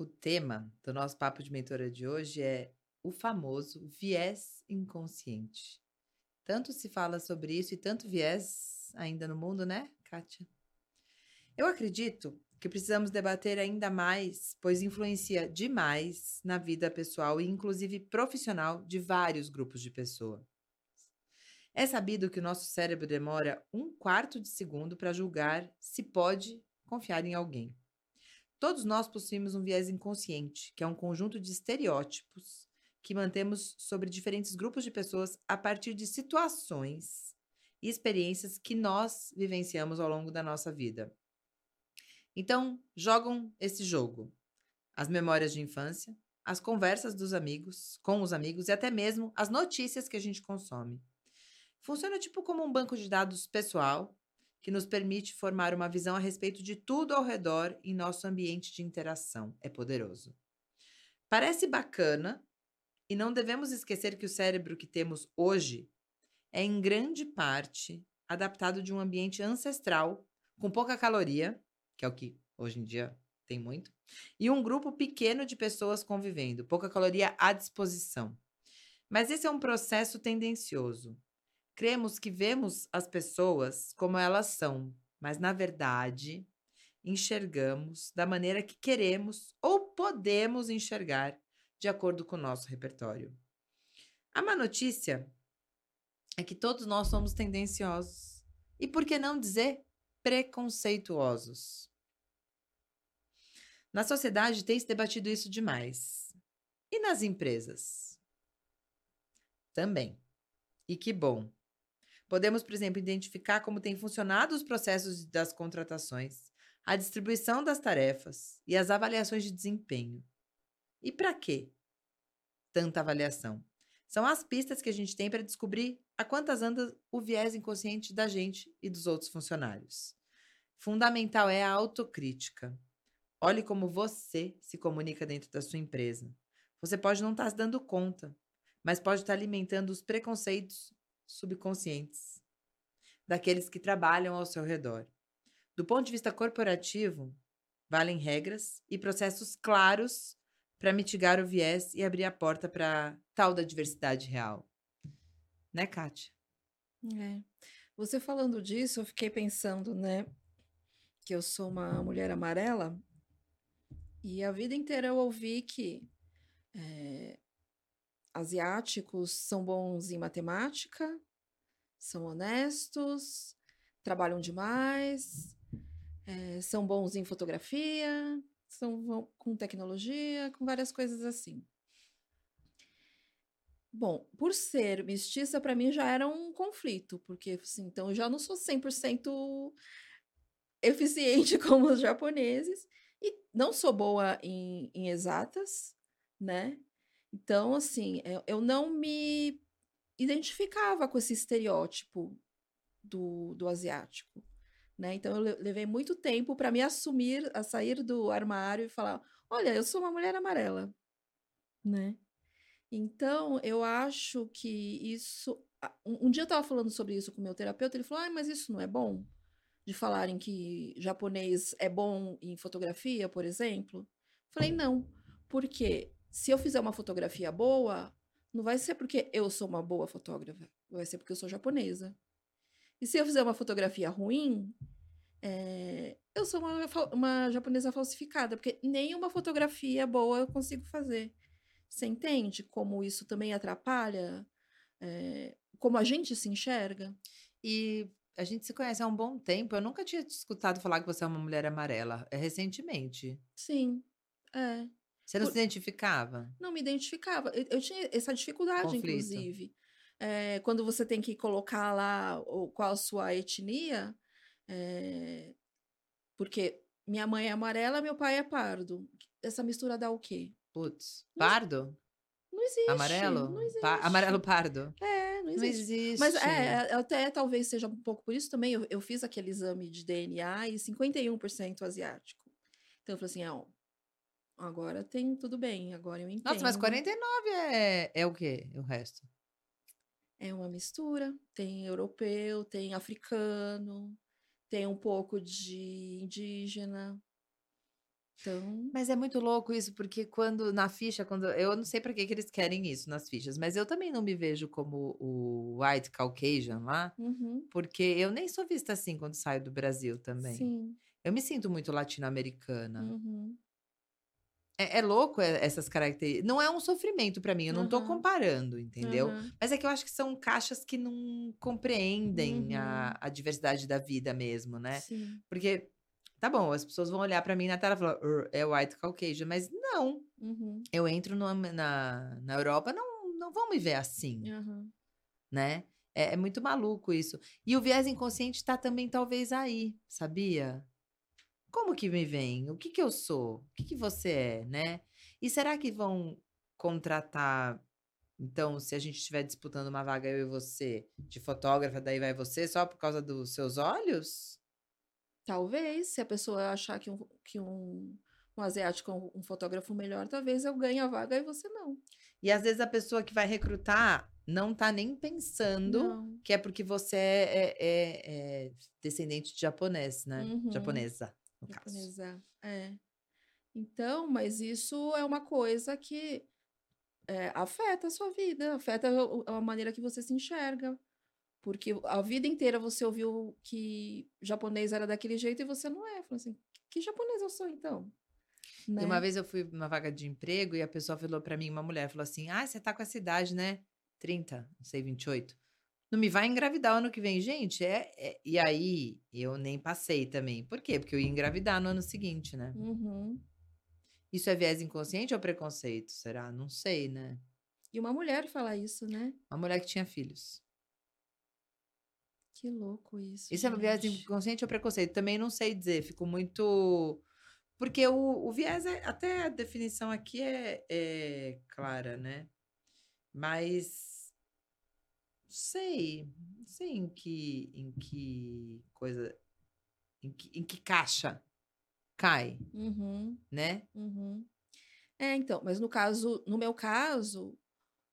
O tema do nosso papo de mentora de hoje é o famoso viés inconsciente. Tanto se fala sobre isso e tanto viés ainda no mundo, né, Kátia? Eu acredito que precisamos debater ainda mais, pois influencia demais na vida pessoal e inclusive profissional de vários grupos de pessoas. É sabido que o nosso cérebro demora um quarto de segundo para julgar se pode confiar em alguém. Todos nós possuímos um viés inconsciente, que é um conjunto de estereótipos que mantemos sobre diferentes grupos de pessoas a partir de situações e experiências que nós vivenciamos ao longo da nossa vida. Então, jogam esse jogo. As memórias de infância, as conversas dos amigos, com os amigos e até mesmo as notícias que a gente consome. Funciona tipo como um banco de dados pessoal que nos permite formar uma visão a respeito de tudo ao redor em nosso ambiente de interação. É poderoso. Parece bacana e não devemos esquecer que o cérebro que temos hoje é, em grande parte, adaptado de um ambiente ancestral, com pouca caloria, que é o que hoje em dia tem muito, e um grupo pequeno de pessoas convivendo, pouca caloria à disposição. Mas esse é um processo tendencioso. Cremos que vemos as pessoas como elas são, mas na verdade enxergamos da maneira que queremos ou podemos enxergar de acordo com o nosso repertório. A má notícia é que todos nós somos tendenciosos. E por que não dizer preconceituosos? Na sociedade tem se debatido isso demais. E nas empresas? Também. E que bom. Podemos, por exemplo, identificar como têm funcionado os processos das contratações, a distribuição das tarefas e as avaliações de desempenho. E para quê tanta avaliação? São as pistas que a gente tem para descobrir a quantas anda o viés inconsciente da gente e dos outros funcionários. Fundamental é a autocrítica. Olhe como você se comunica dentro da sua empresa. Você pode não estar tá se dando conta, mas pode estar tá alimentando os preconceitos subconscientes daqueles que trabalham ao seu redor. Do ponto de vista corporativo, valem regras e processos claros para mitigar o viés e abrir a porta para tal da diversidade real. Né, Kátia? É. Você falando disso, eu fiquei pensando, né, que eu sou uma mulher amarela e a vida inteira eu ouvi que é, asiáticos são bons em matemática, são honestos, trabalham demais, é, são bons em fotografia, são com tecnologia, com várias coisas assim. Bom, por ser mestiça, para mim já era um conflito, porque assim, então eu já não sou 100% eficiente como os japoneses, e não sou boa em, em exatas, né? Então, assim, eu, eu não me identificava com esse estereótipo do, do asiático. Né? Então eu levei muito tempo para me assumir, a sair do armário e falar: olha, eu sou uma mulher amarela, né? Então eu acho que isso. Um, um dia eu estava falando sobre isso com o meu terapeuta, ele falou: ah, mas isso não é bom? De falarem que japonês é bom em fotografia, por exemplo? Falei: não, porque se eu fizer uma fotografia boa, não vai ser porque eu sou uma boa fotógrafa, vai ser porque eu sou japonesa. E se eu fizer uma fotografia ruim, é, eu sou uma, uma japonesa falsificada, porque nenhuma fotografia boa eu consigo fazer. Você entende como isso também atrapalha? É, como a gente se enxerga? E a gente se conhece há um bom tempo. Eu nunca tinha te escutado falar que você é uma mulher amarela. É recentemente. Sim, é. Você não Por... se identificava? Não me identificava. Eu, eu tinha essa dificuldade, Conflito. inclusive é, quando você tem que colocar lá o, qual a sua etnia, é, porque minha mãe é amarela, meu pai é pardo. Essa mistura dá o quê? Putz, pardo? Não existe. Amarelo? Não existe. Pa amarelo pardo? É, não existe. Não existe. Mas é, até talvez seja um pouco por isso também. Eu, eu fiz aquele exame de DNA e 51% asiático. Então eu falei assim: ah, agora tem tudo bem, agora eu entendo. Nossa, mas 49 é, é o quê? O resto? É uma mistura. Tem europeu, tem africano, tem um pouco de indígena. Então, Mas é muito louco isso, porque quando na ficha, quando eu não sei pra que que eles querem isso nas fichas, mas eu também não me vejo como o white Caucasian lá, uhum, porque eu nem sou vista assim quando saio do Brasil também. sim, Eu me sinto muito latino-americana. uhum, É, é louco é- essas características. Não é um sofrimento pra mim, eu não tô Aham. comparando, entendeu? aham, Mas é que eu acho que são caixas que não compreendem a, Uhum. a diversidade da vida mesmo, né? sim, Porque, tá bom, as pessoas vão olhar pra mim na tela e falar, "Ur, é white Caucasian, mas não. uhum, Eu entro no- na, na Europa, não, não vão me ver assim, né? É, é muito maluco isso. E o viés inconsciente tá também talvez aí, sabia? Como que me vem? O que que eu sou? O que que você é, né? E será que vão contratar, então, se a gente estiver disputando uma vaga, eu e você, de fotógrafa, daí vai você, só por causa dos seus olhos? Talvez, se a pessoa achar que um, que um, um asiático é um, fotógrafo melhor, talvez eu ganhe a vaga e você não. E às vezes a pessoa que vai recrutar não tá nem pensando Não. que é porque você é, é- é- é descendente de japonês, né? Uhum. Japonesa, no caso. Japonesa, é. Então, mas isso é uma coisa que é, afeta a sua vida, afeta a maneira que você se enxerga. Porque a vida inteira você ouviu que japonês era daquele jeito e você não é. Falou assim, que japonês eu sou então? E Né? uma vez eu fui numa vaga de emprego e a pessoa falou pra mim, uma mulher, falou assim: Ah, você tá com essa idade, né? 30, não sei, 28. Não me vai engravidar o ano que vem, gente. É, é- E aí eu nem passei também. Por quê? Porque eu ia engravidar no ano seguinte, né? Uhum. Isso é viés inconsciente ou preconceito? Será? Não sei, né? E uma mulher fala isso, né? Uma mulher que tinha filhos. Que louco isso. Isso é viés gente. inconsciente ou preconceito? Também não sei dizer. Fico muito. Porque o, o viés, é, até a definição aqui é, é clara, né? Mas. Sei. Não sei em que, em que coisa. Em que, em que caixa cai, Uhum. né? Uhum. É, então, mas no caso, no meu caso,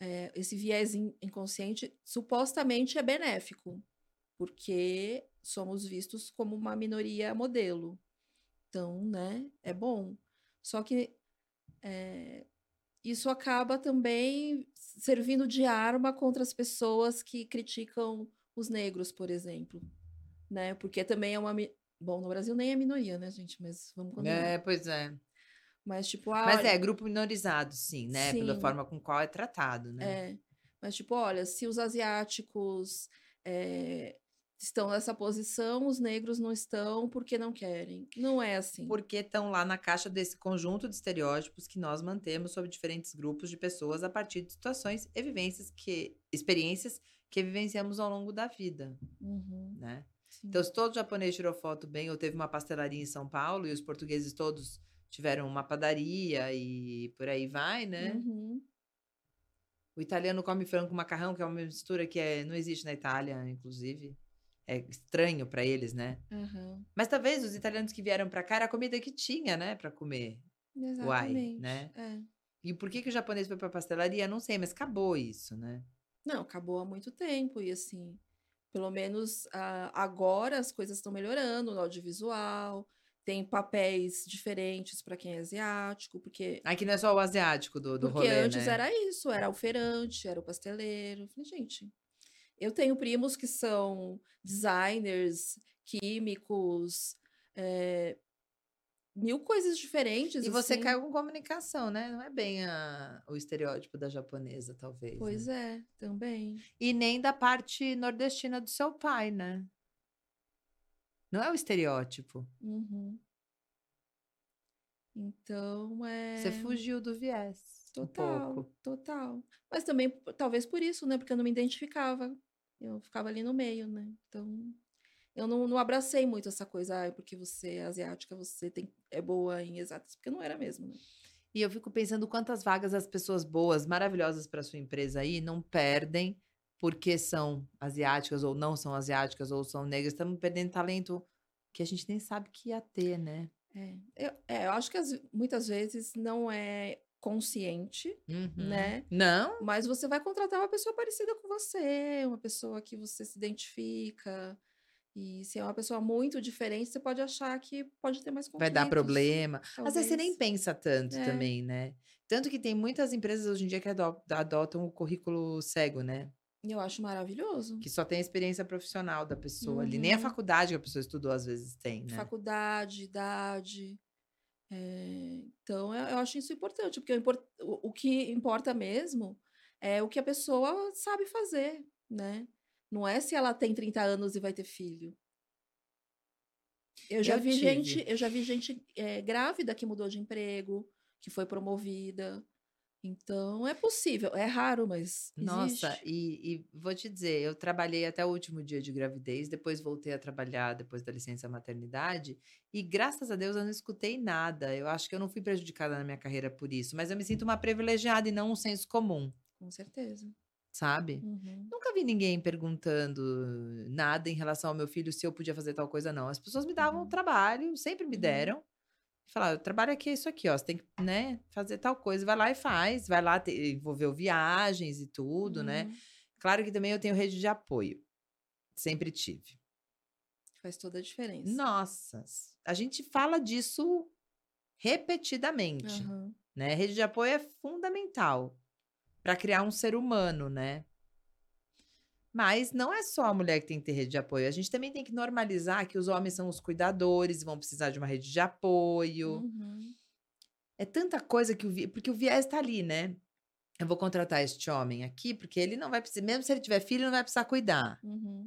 é, esse viés in- inconsciente supostamente é benéfico, porque somos vistos como uma minoria modelo. Então, né, é bom. Só que é, isso acaba também servindo de arma contra as pessoas que criticam os negros, por exemplo, né? Porque também é uma Bom, no Brasil nem é minoria, né, gente? Mas vamos combinar. É, pois é. Mas, tipo, ah, Mas é, grupo minorizado, sim, né? Pela Sim. forma com qual é tratado, né? É, mas tipo, olha, se os asiáticos é, estão nessa posição, os negros não estão porque não querem. Não é assim. Porque estão lá na caixa desse conjunto de estereótipos que nós mantemos sobre diferentes grupos de pessoas a partir de situações e vivências que experiências que vivenciamos ao longo da vida, Uhum, né? sim. Então, se todo japonês tirou foto bem, ou teve uma pastelaria em São Paulo e os portugueses todos tiveram uma padaria e por aí vai, né? Uhum, O italiano come frango com macarrão, que é uma mistura que é, não existe na Itália, inclusive. É estranho para eles, né? aham, Mas talvez os italianos que vieram para cá era a comida que tinha, né, para comer. Exatamente. né? é. E por que, que o japonês foi pra pastelaria? Não sei, mas acabou isso, né? Não, acabou há muito tempo e assim, pelo menos ah, agora as coisas estão melhorando no audiovisual, tem papéis diferentes para quem é asiático, porque Aqui não é só o asiático do, do Porque rolê, antes né? era isso, era o feirante, era o pasteleiro. Eu Falei, gente, eu tenho primos que são designers, químicos, é, mil coisas diferentes. E você assim. caiu com comunicação, né? Não é bem a- o estereótipo da japonesa, talvez. Pois né? é, também. E nem da parte nordestina do seu pai, né? Não é o estereótipo. Uhum. Então, é. Você fugiu do viés. Um Total, pouco. total. Mas também, talvez por isso, né? Porque eu não me identificava. Eu ficava ali no meio, né? Então, eu não, não abracei muito essa coisa, ah, porque você é asiática, você tem, é boa em exatas, porque não era mesmo, né? E eu fico pensando quantas vagas as pessoas boas, maravilhosas para sua empresa aí, não perdem porque são asiáticas ou não são asiáticas ou são negras. Estamos perdendo talento que a gente nem sabe que ia ter, né? É, eu, é, eu acho que as- muitas vezes não é consciente, Uhum. né? Não? Mas você vai contratar uma pessoa parecida com você, uma pessoa que você se identifica. E se é uma pessoa muito diferente, você pode achar que pode ter mais Vai dar conflitos. problema. Às vezes você nem Talvez. pensa tanto É. também, né? Tanto que tem muitas empresas hoje em dia que ado- adotam o currículo cego, né? Eu acho maravilhoso. Que só tem a experiência profissional da pessoa ali. Nem a Uhum. faculdade que a pessoa estudou às vezes tem, né? Faculdade, idade. É, Então, eu, eu acho isso importante, porque o- o que importa mesmo é o que a pessoa sabe fazer, né? Não é se ela tem 30 anos e vai ter filho. Eu já Eu vi tive. gente, eu já vi gente é, grávida que mudou de emprego, que foi promovida. Então, é possível. É raro, mas Nossa, existe. e, e vou te dizer, eu trabalhei até o último dia de gravidez, depois voltei a trabalhar depois da licença maternidade, e graças a Deus eu não escutei nada. Eu acho que eu não fui prejudicada na minha carreira por isso, mas eu me sinto uma privilegiada e não um senso comum, Com certeza. sabe? Uhum. Nunca vi ninguém perguntando nada em relação ao meu filho se eu podia fazer tal coisa, não. As pessoas me davam Uhum. trabalho, sempre me Uhum. deram. Falaram, o trabalho aqui é isso aqui, ó. Você tem que, né, fazer tal coisa. Vai lá e faz. Vai lá, te, envolveu viagens e tudo, né? Uhum. Claro que também eu tenho rede de apoio. Sempre tive. Faz toda a diferença. Nossa, a gente fala disso repetidamente, Aham. né? Rede de apoio é fundamental para criar um ser humano, né? Mas não é só a mulher que tem que ter rede de apoio. A gente também tem que normalizar que os homens são os cuidadores e vão precisar de uma rede de apoio. Uhum. É tanta coisa que o vi... porque o viés tá ali, né? Eu vou contratar este homem aqui porque ele não vai precisar, mesmo se ele tiver filho, não vai precisar cuidar. Uhum.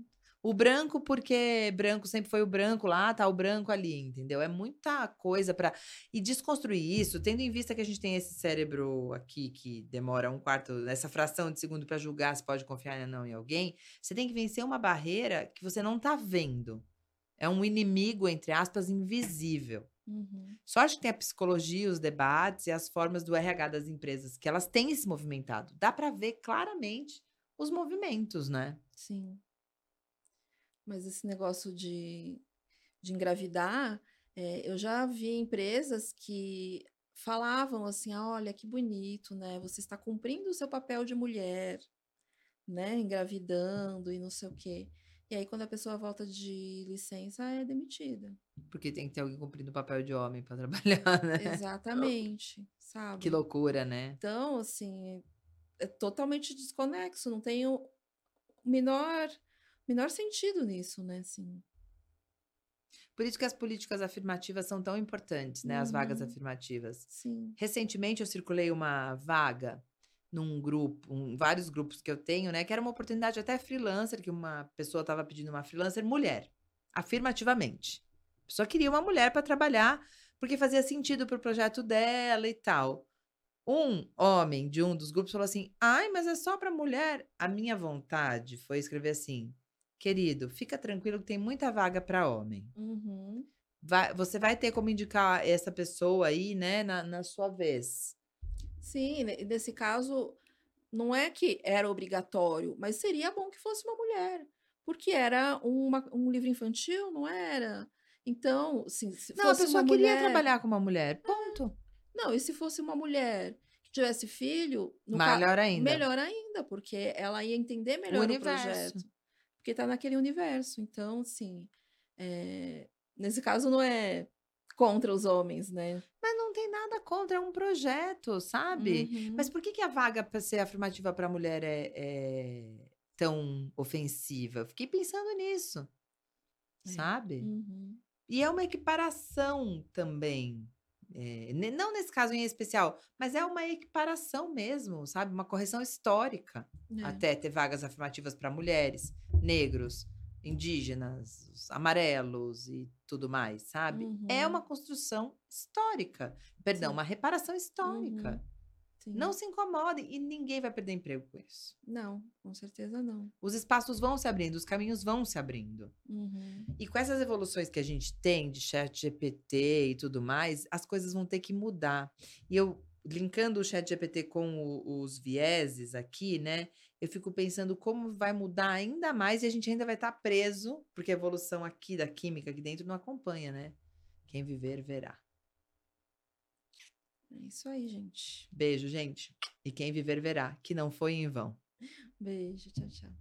O branco, porque branco sempre foi o branco lá, tá o branco ali, entendeu? É muita coisa para E desconstruir isso, tendo em vista que a gente tem esse cérebro aqui que demora um quarto, essa fração de segundo para julgar se pode confiar ou não em alguém, você tem que vencer uma barreira que você não tá vendo. É um inimigo, entre aspas, invisível. Uhum. Só acho que tem a psicologia, os debates e as formas do RH das empresas, que elas têm se movimentado. Dá para ver claramente os movimentos, né? Sim. Mas esse negócio de, de engravidar, é, eu já vi empresas que falavam assim: "Ah, olha que bonito, né? Você está cumprindo o seu papel de mulher, né? Engravidando e não sei o quê. E aí, quando a pessoa volta de licença, é demitida. Porque tem que ter alguém cumprindo o papel de homem para trabalhar, né? Exatamente, Que sabe? loucura, né? Então, assim, é totalmente desconexo, não tem o menor, menor sentido nisso, né? Assim. Por isso que as políticas afirmativas são tão importantes, né? As vagas Uhum. afirmativas. Sim. Recentemente eu circulei uma vaga num grupo, um, vários grupos que eu tenho, né? Que era uma oportunidade até freelancer, que uma pessoa estava pedindo uma freelancer mulher, afirmativamente. A pessoa queria uma mulher para trabalhar, porque fazia sentido para o projeto dela e tal. Um homem de um dos grupos falou assim: ai, mas é só para mulher. A minha vontade foi escrever assim: querido, fica tranquilo que tem muita vaga para homem. Uhum. Vai- você vai ter como indicar essa pessoa aí, né, na, na sua vez. Sim, ne- nesse caso, não é que era obrigatório, mas seria bom que fosse uma mulher, porque era uma- um livro infantil, não era? Então, assim, se Não, a fosse pessoa uma queria mulher. trabalhar com uma mulher. Ponto. Não, e se fosse uma mulher que tivesse filho, no ca- Melhor ainda. melhor ainda, porque ela ia entender melhor o, universo. projeto. Porque tá naquele universo. Então, assim, é, nesse caso não é contra os homens, né? Mas não tem nada contra, é um projeto, sabe? Uhum. Mas por que, que a vaga para ser afirmativa para mulher é, é tão ofensiva? Fiquei pensando nisso, É. sabe? Uhum. E é uma equiparação também. É, não nesse caso em especial, mas é uma equiparação mesmo, sabe? Uma correção histórica. É. até ter vagas afirmativas para mulheres, negros, indígenas, os amarelos e tudo mais, sabe? É Uhum. uma construção histórica. Perdão, Sim. uma reparação histórica. Uhum. Sim. Não se incomodem e ninguém vai perder emprego com isso. Não, com certeza não. Os espaços vão se abrindo, os caminhos vão se abrindo. Uhum. E com essas evoluções que a gente tem de chat GPT e tudo mais, as coisas vão ter que mudar. E eu, linkando o chat GPT com o- os vieses aqui, né? Eu fico pensando como vai mudar ainda mais e a gente ainda vai estar preso, porque a evolução aqui da química aqui dentro não acompanha, né? Quem viver, verá. É isso aí, gente. Beijo, gente. E quem viver, verá, que não foi em vão. Beijo, tchau, tchau.